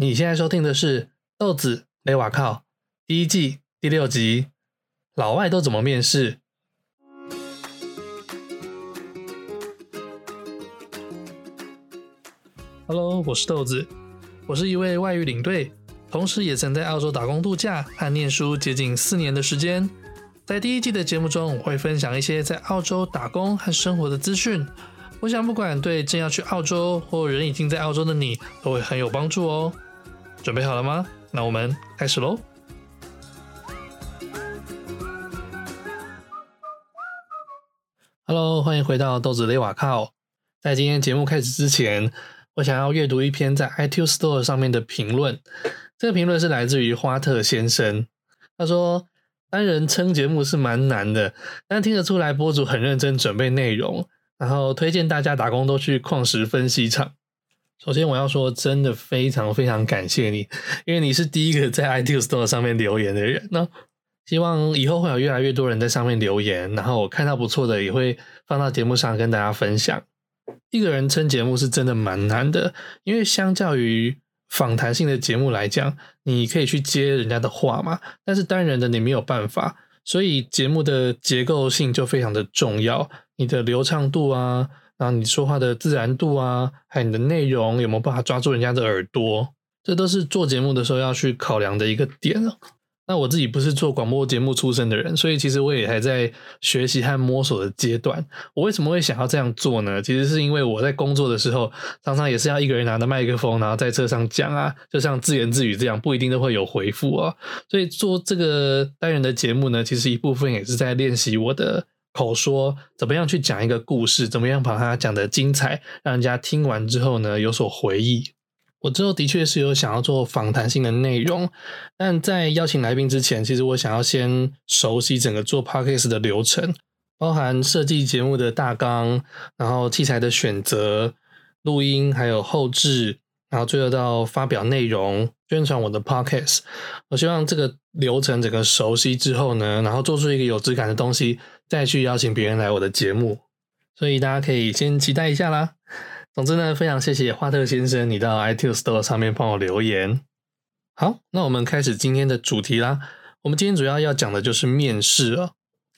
你现在收听的是《豆子勒瓦靠》第一季第六集，老外都怎么面试？Hello，我是豆子，我是一位外语领队，同时也曾在澳洲打工度假和念书接近四年的时间。在第一季的节目中，我会分享一些在澳洲打工和生活的资讯。我想，不管对正要去澳洲或人已经在澳洲的你，都会很有帮助哦。准备好了吗？那我们开始喽。Hello，欢迎回到豆子雷瓦靠。在今天节目开始之前，我想要阅读一篇在 iTunes Store 上面的评论。这个评论是来自于花特先生，他说：“单人撑节目是蛮难的，但听得出来播主很认真准备内容。”然后推荐大家打工都去矿石分析厂。首先我要说，真的非常非常感谢你，因为你是第一个在 iTunes Store 上面留言的人。那希望以后会有越来越多人在上面留言，然后我看到不错的也会放到节目上跟大家分享。一个人撑节目是真的蛮难的，因为相较于访谈性的节目来讲，你可以去接人家的话嘛，但是单人的你没有办法，所以节目的结构性就非常的重要。你的流畅度啊，然后你说话的自然度啊，还有你的内容有没有办法抓住人家的耳朵，这都是做节目的时候要去考量的一个点。那我自己不是做广播节目出身的人，所以其实我也还在学习和摸索的阶段。我为什么会想要这样做呢？其实是因为我在工作的时候，常常也是要一个人拿着麦克风，然后在车上讲啊，就像自言自语这样，不一定都会有回复啊。所以做这个单人的节目呢，其实一部分也是在练习我的。口说怎么样去讲一个故事，怎么样把它讲得精彩，让人家听完之后呢有所回忆。我之后的确是有想要做访谈性的内容，但在邀请来宾之前，其实我想要先熟悉整个做 podcast 的流程，包含设计节目的大纲，然后器材的选择、录音，还有后置。然后最后到发表内容、宣传我的 podcast，我希望这个流程整个熟悉之后呢，然后做出一个有质感的东西，再去邀请别人来我的节目。所以大家可以先期待一下啦。总之呢，非常谢谢花特先生，你到 iTunes Store 上面帮我留言。好，那我们开始今天的主题啦。我们今天主要要讲的就是面试了。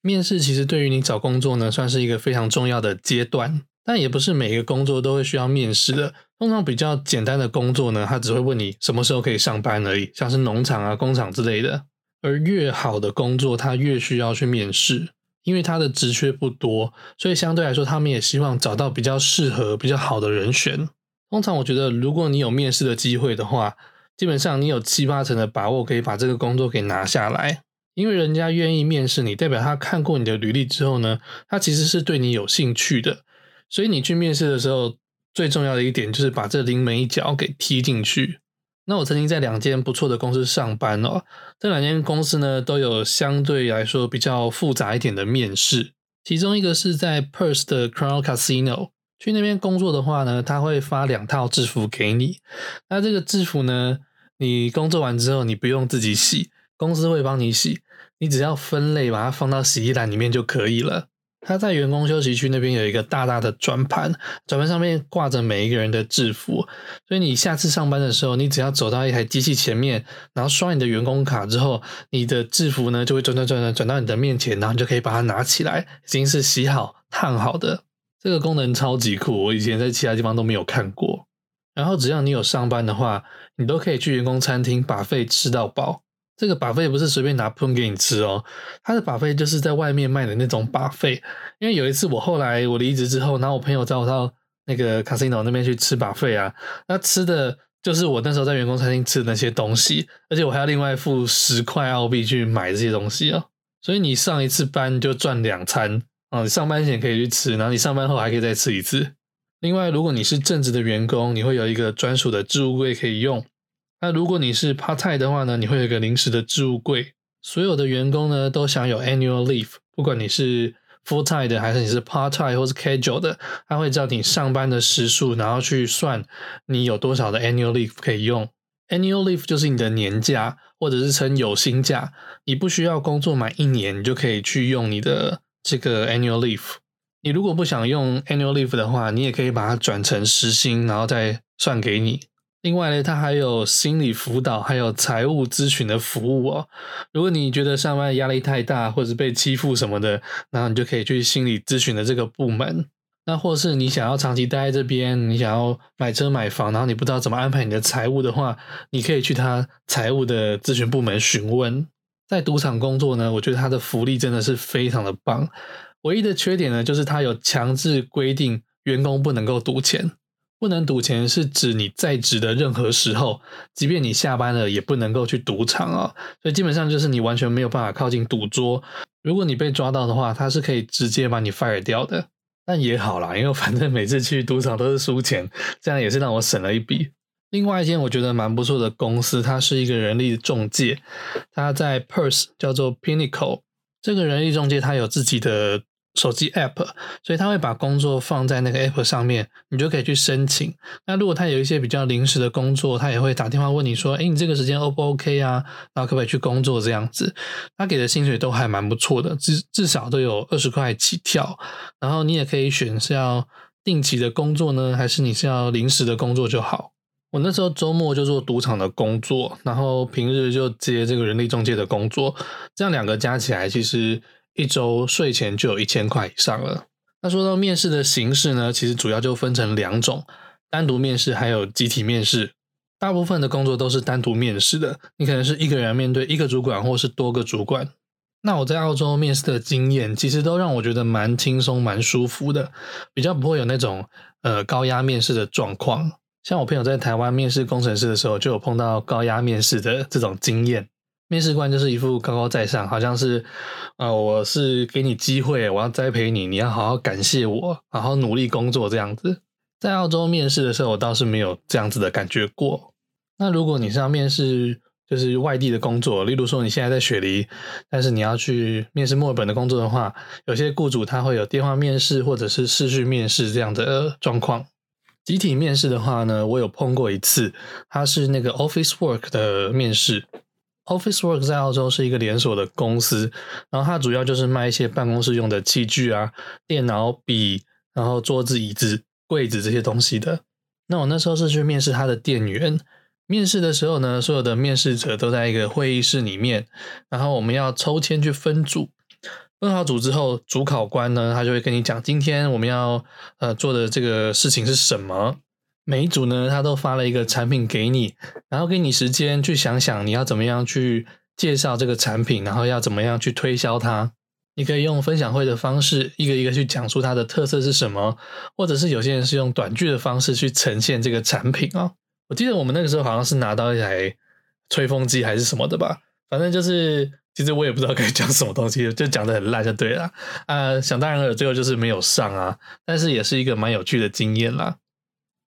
面试其实对于你找工作呢，算是一个非常重要的阶段。但也不是每一个工作都会需要面试的。通常比较简单的工作呢，他只会问你什么时候可以上班而已，像是农场啊、工厂之类的。而越好的工作，他越需要去面试，因为他的职缺不多，所以相对来说，他们也希望找到比较适合、比较好的人选。通常我觉得，如果你有面试的机会的话，基本上你有七八成的把握可以把这个工作给拿下来，因为人家愿意面试你，代表他看过你的履历之后呢，他其实是对你有兴趣的。所以你去面试的时候，最重要的一点就是把这临门一脚给踢进去。那我曾经在两间不错的公司上班哦，这两间公司呢都有相对来说比较复杂一点的面试。其中一个是在 Perth 的 Crown Casino，去那边工作的话呢，他会发两套制服给你。那这个制服呢，你工作完之后你不用自己洗，公司会帮你洗，你只要分类把它放到洗衣篮里面就可以了。他在员工休息区那边有一个大大的转盘，转盘上面挂着每一个人的制服，所以你下次上班的时候，你只要走到一台机器前面，然后刷你的员工卡之后，你的制服呢就会转转转转转到你的面前，然后你就可以把它拿起来，已经是洗好烫好的。这个功能超级酷，我以前在其他地方都没有看过。然后只要你有上班的话，你都可以去员工餐厅把费吃到饱。这个把费不是随便拿喷给你吃哦，他的把费就是在外面卖的那种把费。因为有一次我后来我离职之后，然后我朋友找我到那个 casino 那边去吃把费啊，那吃的就是我那时候在员工餐厅吃的那些东西，而且我还要另外付十块澳币去买这些东西哦。所以你上一次班就赚两餐啊，你上班前可以去吃，然后你上班后还可以再吃一次。另外，如果你是正职的员工，你会有一个专属的置物柜可以用。那如果你是 part time 的话呢，你会有一个临时的置物柜。所有的员工呢都享有 annual leave，不管你是 full time 的还是你是 part time 或是 casual 的，他会照你上班的时数，然后去算你有多少的 annual leave 可以用。annual leave 就是你的年假，或者是称有薪假。你不需要工作满一年，你就可以去用你的这个 annual leave。你如果不想用 annual leave 的话，你也可以把它转成时薪，然后再算给你。另外呢，它还有心理辅导，还有财务咨询的服务哦。如果你觉得上班压力太大，或者被欺负什么的，然后你就可以去心理咨询的这个部门。那或是你想要长期待在这边，你想要买车买房，然后你不知道怎么安排你的财务的话，你可以去他财务的咨询部门询问。在赌场工作呢，我觉得他的福利真的是非常的棒。唯一的缺点呢，就是他有强制规定员工不能够赌钱。不能赌钱是指你在职的任何时候，即便你下班了，也不能够去赌场啊。所以基本上就是你完全没有办法靠近赌桌。如果你被抓到的话，他是可以直接把你 fire 掉的。但也好啦，因为反正每次去赌场都是输钱，这样也是让我省了一笔。另外一间我觉得蛮不错的公司，它是一个人力中介，它在 Perth 叫做 Pinnacle。这个人力中介它有自己的手机 App，所以他会把工作放在那个 App 上面，你就可以去申请。那如果他有一些比较临时的工作，他也会打电话问你说：“诶，你这个时间 O 不 OK 啊？然后可不可以去工作？”这样子，他给的薪水都还蛮不错的，至至少都有二十块起跳。然后你也可以选是要定期的工作呢，还是你是要临时的工作就好。我那时候周末就做赌场的工作，然后平日就接这个人力中介的工作，这样两个加起来其实。一周税前就有一千块以上了。那说到面试的形式呢，其实主要就分成两种：单独面试还有集体面试。大部分的工作都是单独面试的，你可能是一个人面对一个主管，或是多个主管。那我在澳洲面试的经验，其实都让我觉得蛮轻松、蛮舒服的，比较不会有那种呃高压面试的状况。像我朋友在台湾面试工程师的时候，就有碰到高压面试的这种经验。面试官就是一副高高在上，好像是，呃，我是给你机会，我要栽培你，你要好好感谢我，好好努力工作这样子。在澳洲面试的时候，我倒是没有这样子的感觉过。那如果你是要面试，就是外地的工作，例如说你现在在雪梨，但是你要去面试墨尔本的工作的话，有些雇主他会有电话面试或者是视讯面试这样的状况。集体面试的话呢，我有碰过一次，它是那个 Office Work 的面试。Officeworks 在澳洲是一个连锁的公司，然后它主要就是卖一些办公室用的器具啊，电脑、笔，然后桌子、椅子、柜子这些东西的。那我那时候是去面试他的店员，面试的时候呢，所有的面试者都在一个会议室里面，然后我们要抽签去分组，分好组之后，主考官呢，他就会跟你讲，今天我们要呃做的这个事情是什么。每一组呢，他都发了一个产品给你，然后给你时间去想想你要怎么样去介绍这个产品，然后要怎么样去推销它。你可以用分享会的方式，一个一个去讲述它的特色是什么，或者是有些人是用短剧的方式去呈现这个产品哦。我记得我们那个时候好像是拿到一台吹风机还是什么的吧，反正就是其实我也不知道该讲什么东西，就讲得很烂就对了。啊，想当然了，最后就是没有上啊，但是也是一个蛮有趣的经验啦。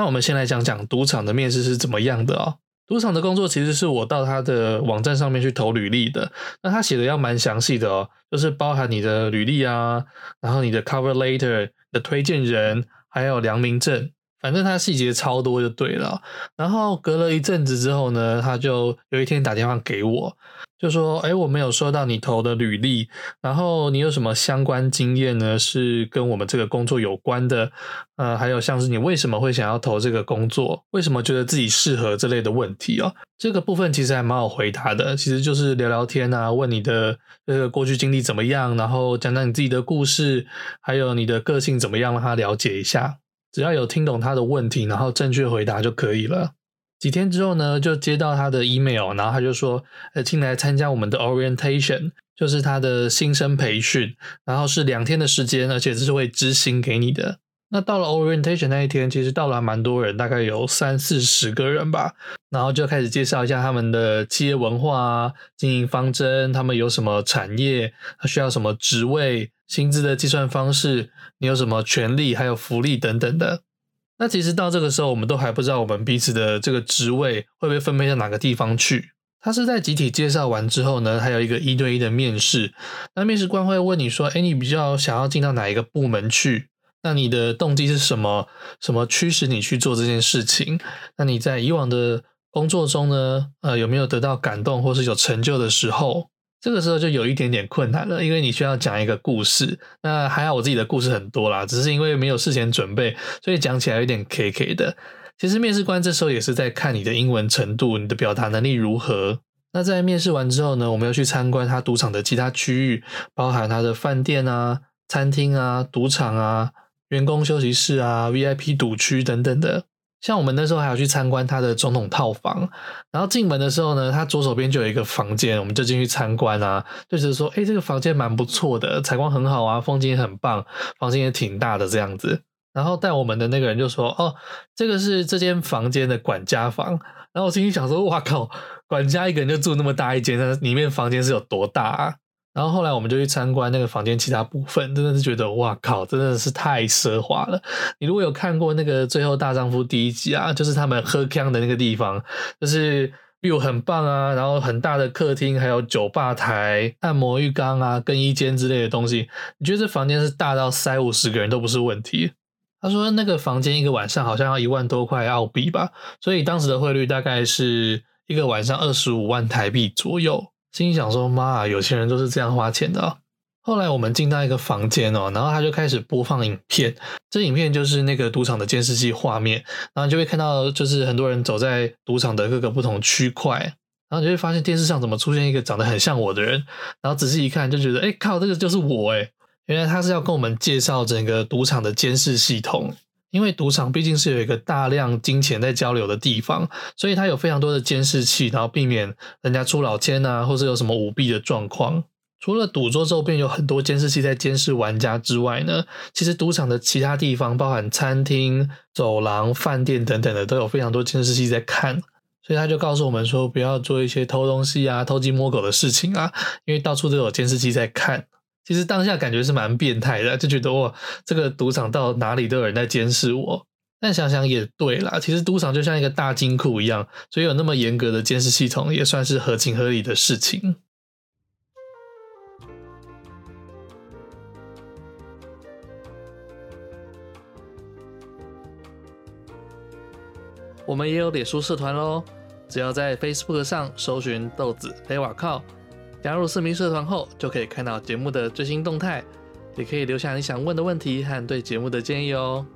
那我们先来讲讲赌场的面试是怎么样的哦。赌场的工作其实是我到他的网站上面去投履历的，那他写的要蛮详细的哦，就是包含你的履历啊，然后你的 cover letter 的推荐人，还有良民证，反正他细节超多就对了。然后隔了一阵子之后呢，他就有一天打电话给我。就说，哎，我没有收到你投的履历，然后你有什么相关经验呢？是跟我们这个工作有关的，呃，还有像是你为什么会想要投这个工作，为什么觉得自己适合这类的问题哦。这个部分其实还蛮好回答的，其实就是聊聊天啊，问你的这个过去经历怎么样，然后讲讲你自己的故事，还有你的个性怎么样，让他了解一下。只要有听懂他的问题，然后正确回答就可以了。几天之后呢，就接到他的 email，然后他就说，呃，进来参加我们的 orientation，就是他的新生培训，然后是两天的时间，而且这是会支薪给你的。那到了 orientation 那一天，其实到了还蛮多人，大概有三四十个人吧，然后就开始介绍一下他们的企业文化啊、经营方针，他们有什么产业，他需要什么职位，薪资的计算方式，你有什么权利，还有福利等等的。那其实到这个时候，我们都还不知道我们彼此的这个职位会被分配到哪个地方去。他是在集体介绍完之后呢，还有一个一对一的面试。那面试官会问你说：“哎，你比较想要进到哪一个部门去？那你的动机是什么？什么驱使你去做这件事情？那你在以往的工作中呢，呃，有没有得到感动或是有成就的时候？”这个时候就有一点点困难了，因为你需要讲一个故事。那还好，我自己的故事很多啦，只是因为没有事前准备，所以讲起来有点 K K 的。其实面试官这时候也是在看你的英文程度，你的表达能力如何。那在面试完之后呢，我们要去参观他赌场的其他区域，包含他的饭店啊、餐厅啊、赌场啊、员工休息室啊、VIP 赌区等等的。像我们那时候还要去参观他的总统套房，然后进门的时候呢，他左手边就有一个房间，我们就进去参观啊，就觉得说，诶，这个房间蛮不错的，采光很好啊，风景也很棒，房间也挺大的这样子。然后带我们的那个人就说，哦，这个是这间房间的管家房。然后我心里想说，哇靠，管家一个人就住那么大一间，那里面房间是有多大啊？然后后来我们就去参观那个房间其他部分，真的是觉得哇靠，真的是太奢华了。你如果有看过那个《最后大丈夫》第一集啊，就是他们喝康的那个地方，就是 view 很棒啊，然后很大的客厅，还有酒吧台、按摩浴缸啊、更衣间之类的东西。你觉得这房间是大到塞五十个人都不是问题？他说那个房间一个晚上好像要一万多块澳币吧，所以当时的汇率大概是一个晚上二十五万台币左右。心想说：“妈啊，有钱人都是这样花钱的哦。”后来我们进到一个房间哦，然后他就开始播放影片。这影片就是那个赌场的监视器画面，然后就会看到就是很多人走在赌场的各个不同区块，然后你就会发现电视上怎么出现一个长得很像我的人，然后仔细一看就觉得：“哎靠，这个就是我哎！”原来他是要跟我们介绍整个赌场的监视系统。因为赌场毕竟是有一个大量金钱在交流的地方，所以它有非常多的监视器，然后避免人家出老千啊，或者有什么舞弊的状况。除了赌桌周边有很多监视器在监视玩家之外呢，其实赌场的其他地方，包含餐厅、走廊、饭店等等的，都有非常多监视器在看。所以他就告诉我们说，不要做一些偷东西啊、偷鸡摸狗的事情啊，因为到处都有监视器在看。其实当下感觉是蛮变态的，就觉得哇，这个赌场到哪里都有人在监视我。但想想也对啦，其实赌场就像一个大金库一样，所以有那么严格的监视系统也算是合情合理的事情。我们也有脸书社团喽，只要在 Facebook 上搜寻豆子雷瓦靠。加入私密社团后，就可以看到节目的最新动态，也可以留下你想问的问题和对节目的建议哦。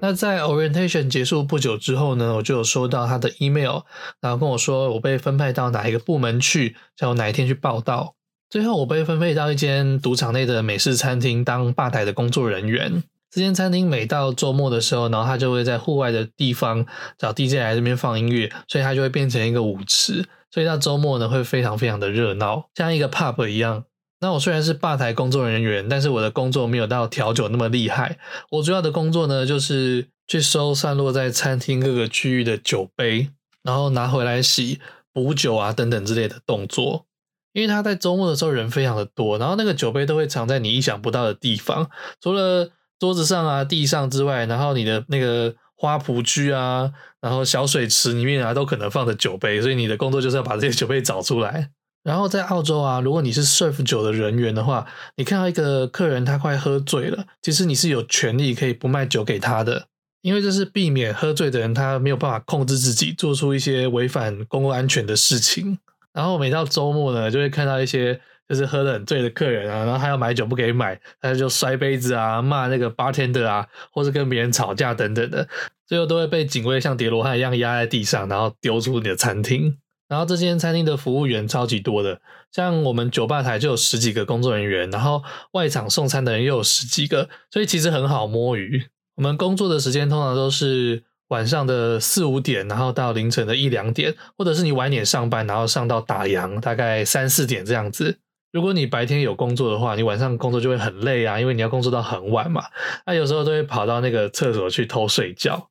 那在 orientation 结束不久之后呢，我就有收到他的 email，然后跟我说我被分派到哪一个部门去，叫我哪一天去报到。最后我被分配到一间赌场内的美式餐厅当吧台的工作人员。这间餐厅每到周末的时候，然后他就会在户外的地方找 DJ 来这边放音乐，所以它就会变成一个舞池。所以到周末呢，会非常非常的热闹，像一个 pub 一样。那我虽然是吧台工作人员，但是我的工作没有到调酒那么厉害。我主要的工作呢，就是去收散落在餐厅各个区域的酒杯，然后拿回来洗、补酒啊等等之类的动作。因为他在周末的时候人非常的多，然后那个酒杯都会藏在你意想不到的地方，除了桌子上啊、地上之外，然后你的那个花圃区啊，然后小水池里面啊，都可能放着酒杯，所以你的工作就是要把这些酒杯找出来。然后在澳洲啊，如果你是 serve 酒的人员的话，你看到一个客人他快喝醉了，其实你是有权利可以不卖酒给他的，因为这是避免喝醉的人他没有办法控制自己，做出一些违反公共安全的事情。然后每到周末呢，就会看到一些。就是喝得很醉的客人啊，然后他要买酒不给买，他就摔杯子啊，骂那个 bartender 啊，或是跟别人吵架等等的，最后都会被警卫像叠罗汉一样压在地上，然后丢出你的餐厅。然后这间餐厅的服务员超级多的，像我们酒吧台就有十几个工作人员，然后外场送餐的人又有十几个，所以其实很好摸鱼。我们工作的时间通常都是晚上的四五点，然后到凌晨的一两点，或者是你晚点上班，然后上到打烊，大概三四点这样子。如果你白天有工作的话，你晚上工作就会很累啊，因为你要工作到很晚嘛。那、有时候都会跑到那个厕所去偷睡觉。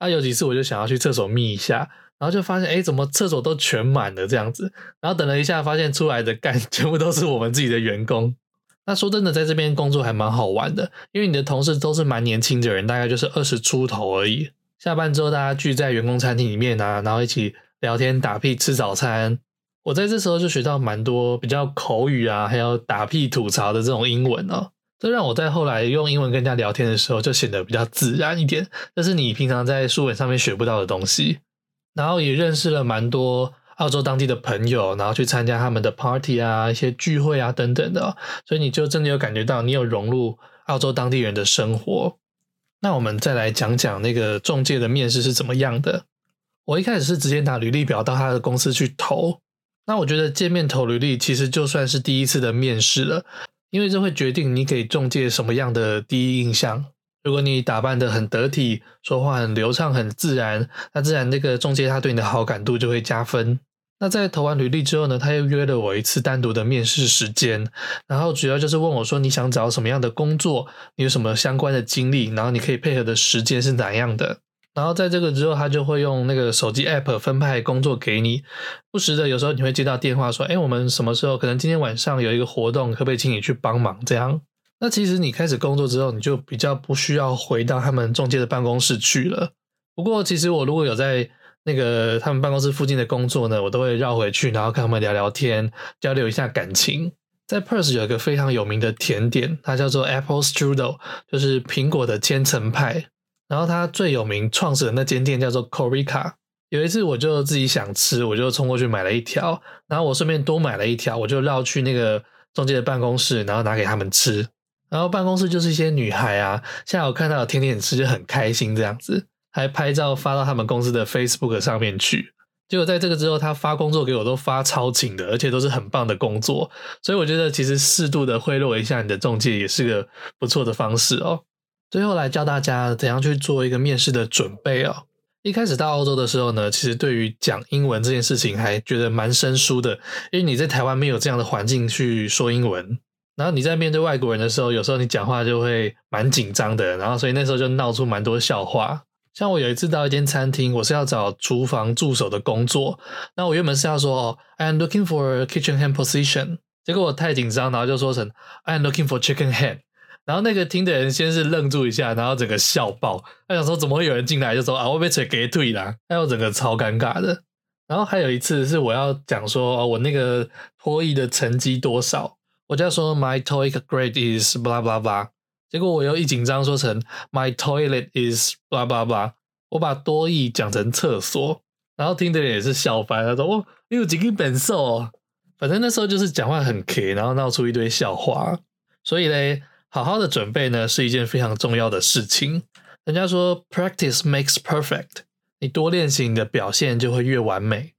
那、啊、有几次我就想要去厕所眯一下，然后就发现，哎，怎么厕所都全满了这样子？然后等了一下，发现出来的干全部都是我们自己的员工。那说真的，在这边工作还蛮好玩的，因为你的同事都是蛮年轻的人，大概就是二十出头而已。下班之后，大家聚在员工餐厅里面啊，然后一起聊天、打屁、吃早餐。我在这时候就学到蛮多比较口语啊，还有打屁吐槽的这种英文哦。这让我在后来用英文跟人家聊天的时候就显得比较自然一点。这是你平常在书本上面学不到的东西。然后也认识了蛮多澳洲当地的朋友，然后去参加他们的 party 啊、一些聚会啊等等的，所以你就真的有感觉到你有融入澳洲当地人的生活。那我们再来讲讲那个中介的面试是怎么样的。我一开始是直接拿履历表到他的公司去投。那我觉得见面投履历其实就算是第一次的面试了，因为这会决定你给中介什么样的第一印象。如果你打扮得很得体，说话很流畅、很自然，那自然那个中介他对你的好感度就会加分。那在投完履历之后呢，他又约了我一次单独的面试时间，然后主要就是问我说，你想找什么样的工作，你有什么相关的经历，然后你可以配合的时间是哪样的。然后在这个之后，他就会用那个手机 app 分派工作给你，不时的有时候你会接到电话说，哎，我们什么时候可能今天晚上有一个活动，可不可以请你去帮忙？这样。那其实你开始工作之后，你就比较不需要回到他们中介的办公室去了。不过，其实我如果有在那个他们办公室附近的工作呢，我都会绕回去，然后跟他们聊聊天，交流一下感情。在 Perth 有一个非常有名的甜点，它叫做 Apple Strudel，就是苹果的千层派。然后他最有名创始的那间店叫做 Corica。有一次我就自己想吃，我就冲过去买了一条，然后我顺便多买了一条，我就绕去那个中介的办公室，然后拿给他们吃。然后办公室就是一些女孩啊，现在我看到有甜点吃就很开心，这样子还拍照发到他们公司的 Facebook 上面去。结果在这个之后，他发工作给我都发超勤的，而且都是很棒的工作。所以我觉得其实适度的贿赂一下你的中介也是个不错的方式哦。最后来教大家怎样去做一个面试的准备哦。一开始到澳洲的时候呢，其实对于讲英文这件事情还觉得蛮生疏的，因为你在台湾没有这样的环境去说英文。然后你在面对外国人的时候，有时候你讲话就会蛮紧张的，然后所以那时候就闹出蛮多笑话。像我有一次到一间餐厅，我是要找厨房助手的工作，那我原本是要说，I am looking for a kitchen hand position，结果我太紧张，然后就说成，I am looking for chicken head，然后那个听的人先是愣住一下，然后整个笑爆，他想说怎么会有人进来就说啊我被扯给退啦，还有整个超尴尬的。然后还有一次是我要讲说哦我那个托育的成绩多少。我就要说 My TOEIC grade is blah blah blah，结果我又一紧张说成 My toilet is blah blah blah，我把多益讲成厕所，然后听的人也是笑翻，他说哦，你有几个本事哦，反正那时候就是讲话很 K，然后闹出一堆笑话，所以嘞，好好的准备呢是一件非常重要的事情。人家说 Practice makes perfect，你多练习，你的表现就会越完美。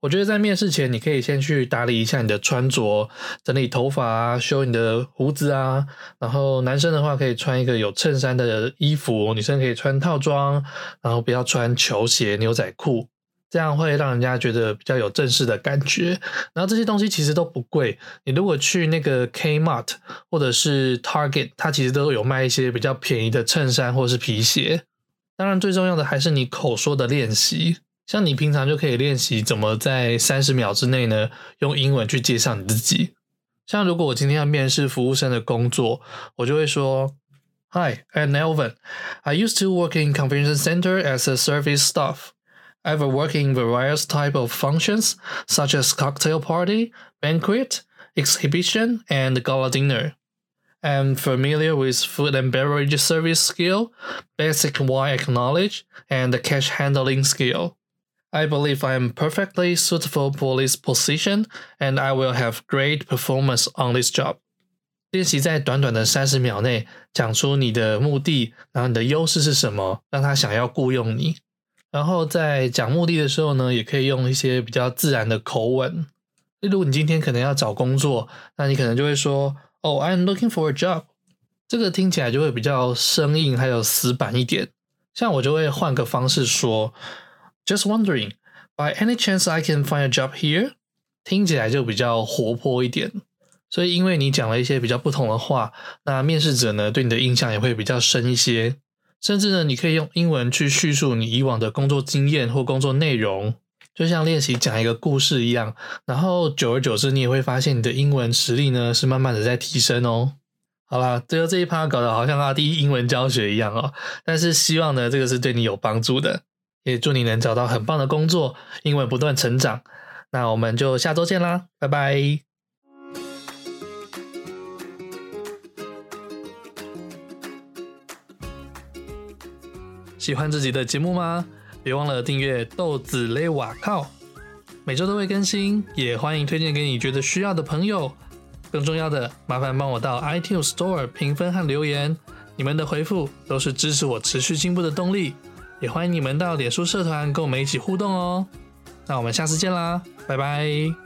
我觉得在面试前，你可以先去打理一下你的穿着，整理头发啊，修你的胡子啊。然后男生的话可以穿一个有衬衫的衣服，女生可以穿套装，然后不要穿球鞋、牛仔裤，这样会让人家觉得比较有正式的感觉。然后这些东西其实都不贵，你如果去那个 Kmart 或者是 Target，它其实都有卖一些比较便宜的衬衫或是皮鞋。当然，最重要的还是你口说的练习。像你平常就可以练习怎么在三十秒之内呢，用英文去介绍你自己。像如果我今天要面试服务生的工作，我就会说：“Hi, I'm Elvin. I used to work in convention center as a service staff. I've worked in various type of functions, such as cocktail party, banquet, exhibition, and gala dinner. I'm familiar with food and beverage service skill, basic wine knowledge, and cash handling skill.” I believe I am perfectly suitable for this position, and I will have great performance on this job. 练习在短短的三十秒内讲出你的目的，然后你的优势是什么，让他想要雇佣你。 然后在讲目的的时候呢，也可以用一些比较自然的口吻。例如，你今天可能要找工作，那你可能就会说：“Oh, I'm looking for a job。”这个听起来就会比较生硬，还有死板一点。像我就会换个方式说。Just wondering, by any chance I can find a job here？听起来就比较活泼一点，所以因为你讲了一些比较不同的话，那面试者呢对你的印象也会比较深一些。甚至呢，你可以用英文去叙述你以往的工作经验或工作内容，就像练习讲一个故事一样。然后久而久之，你也会发现你的英文实力呢是慢慢的在提升哦。好啦，最后这一趴搞得好像阿弟英文教学一样哦，但是希望呢这个是对你有帮助的。也祝你能找到很棒的工作，英文不断成长。那我们就下周见啦，拜拜！喜欢这集的节目吗？别忘了订阅豆子勒瓦靠。每周都会更新，也欢迎推荐给你觉得需要的朋友。更重要的，麻烦帮我到 iTunes Store 评分和留言，你们的回复都是支持我持续进步的动力。也欢迎你们到脸书社团跟我们一起互动哦。那我们下次见啦，拜拜。